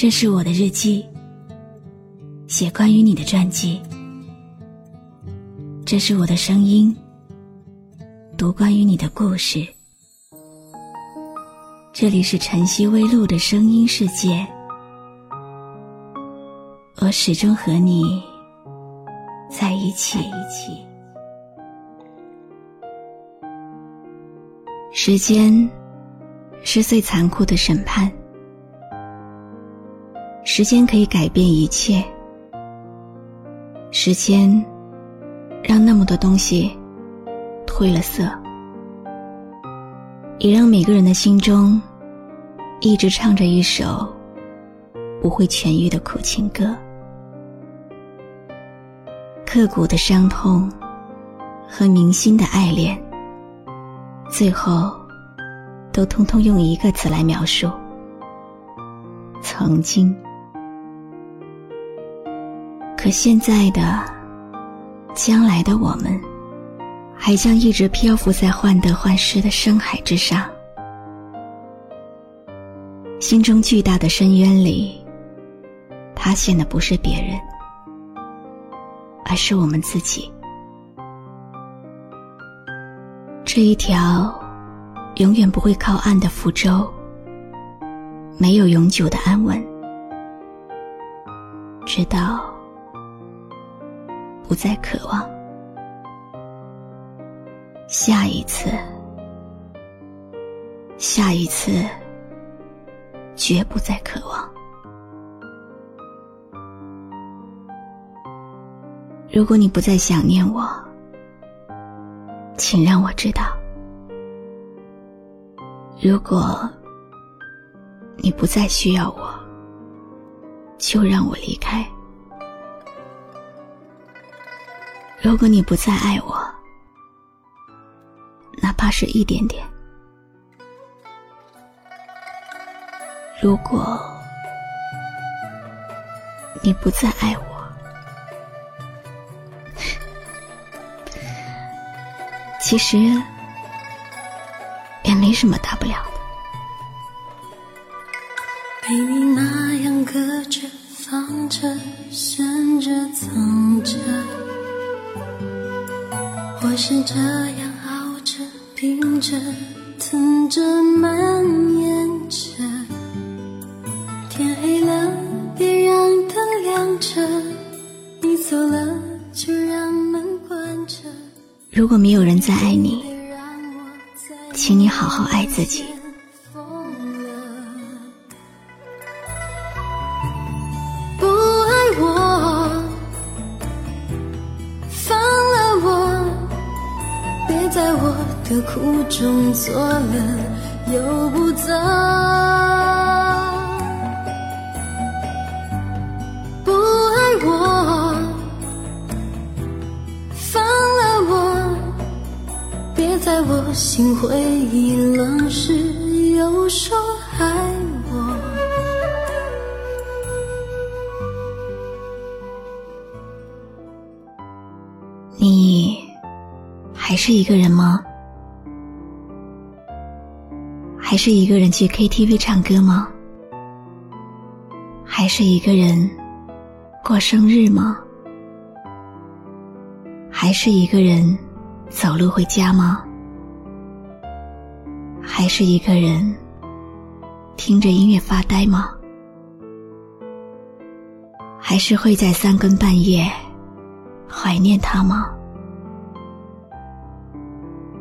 这是我的日记，写关于你的传记。这是我的声音，读关于你的故事。这里是晨曦微露的声音世界，我始终和你在一起。时间是最残酷的审判。时间可以改变一切。时间让那么多东西褪了色，也让每个人的心中一直唱着一首不会痊愈的苦情歌。刻骨的伤痛和铭心的爱恋，最后都通通用一个词来描述：曾经。可现在的、将来的我们，还将一直漂浮在患得患失的深海之上。心中巨大的深渊里，塌陷的不是别人，而是我们自己。这一条永远不会靠岸的浮舟，没有永久的安稳，直到。不再渴望，下一次，下一次，绝不再渴望。如果你不再想念我，请让我知道；如果你不再需要我，就让我离开。如果你不再爱我，哪怕是一点点；如果你不再爱我，其实也没什么大不了的。被你那样隔着、放着、选着、藏着。我是这样熬着、拼着、疼着、蔓延着。天黑了，别让灯亮着。你走了，就让门关着。如果没有人再爱你，请你好好爱自己。的苦中作乐又不走，不爱我，放了我，别在我心灰意冷时又说爱我。你还是一个人吗？还是一个人去 KTV 唱歌吗？还是一个人过生日吗？还是一个人走路回家吗？还是一个人听着音乐发呆吗？还是会在三更半夜怀念他吗？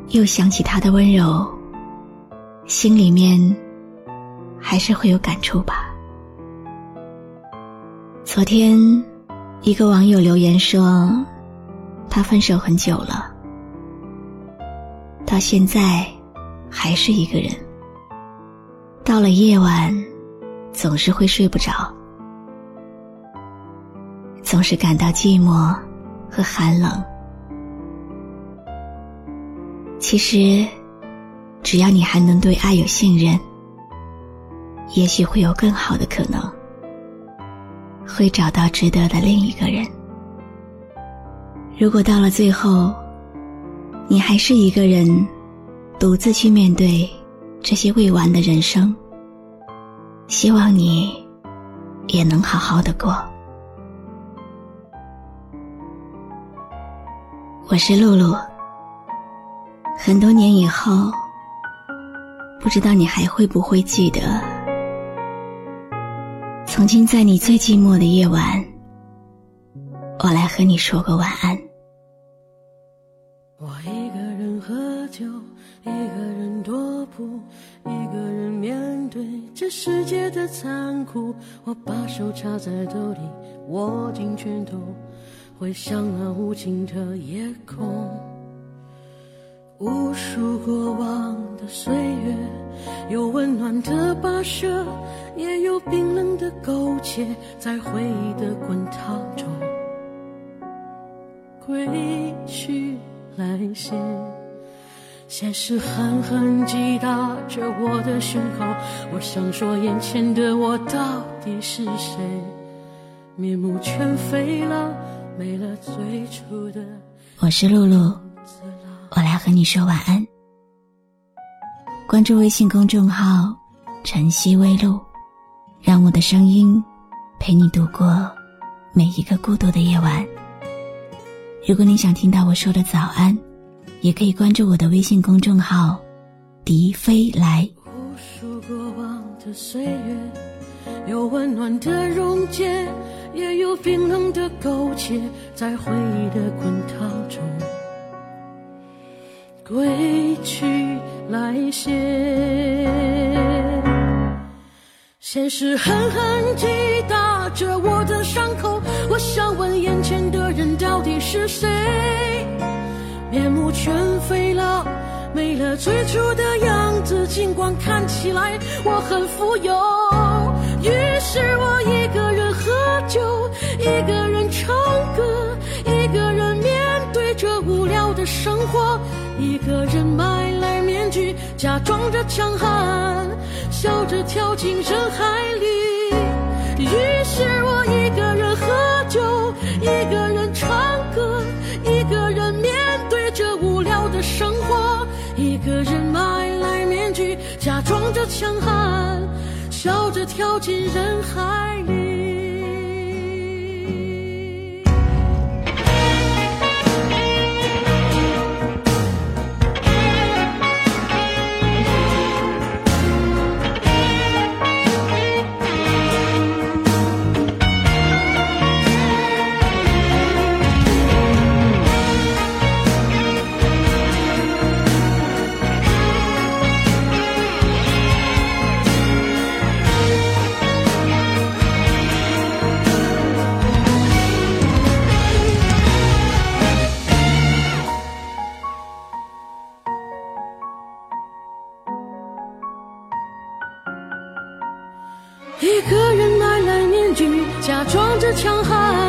又想起他的温柔。心里面还是会有感触吧。昨天，一个网友留言说，他分手很久了，到现在还是一个人。到了夜晚，总是会睡不着，总是感到寂寞和寒冷。其实。只要你还能对爱有信任，也许会有更好的可能，会找到值得的另一个人。如果到了最后，你还是一个人，独自去面对这些未完的人生，希望你也能好好的过。我是露露，很多年以后，不知道你还会不会记得，曾经在你最寂寞的夜晚，我来和你说个晚安。我一个人喝酒，一个人踱步，一个人面对这世界的残酷。我把手插在兜里，握紧拳头。回想那无尽的夜空，无数过往的岁月，有温暖的跋涉，也有冰冷的苟且，在回忆的滚烫中，归去来兮，现实狠狠击打着我的胸口。我想说，眼前的我到底是谁？面目全非了。没了最初的我是露露，我来和你说晚安。关注微信公众号“晨曦微露”，让我的声音陪你度过每一个孤独的夜晚。如果你想听到我说的早安，也可以关注我的微信公众号“笛飞来”。无数过往的岁月，有温暖的溶解。也有冰冷的苟且，在回忆的滚烫中归去来兮。现实狠狠击打着我的伤口，我想问眼前的人到底是谁？面目全非了，没了最初的样子，尽管看起来我很富有。于是我一个人。喝酒一个人唱歌，一个人面对着无聊的生活，一个人买来面具，假装着强悍，笑着跳进人海里。于是我一个人喝酒，一个人唱歌，一个人面对着无聊的生活，一个人买来面具，假装着强悍，笑着跳进人海里。装着强悍，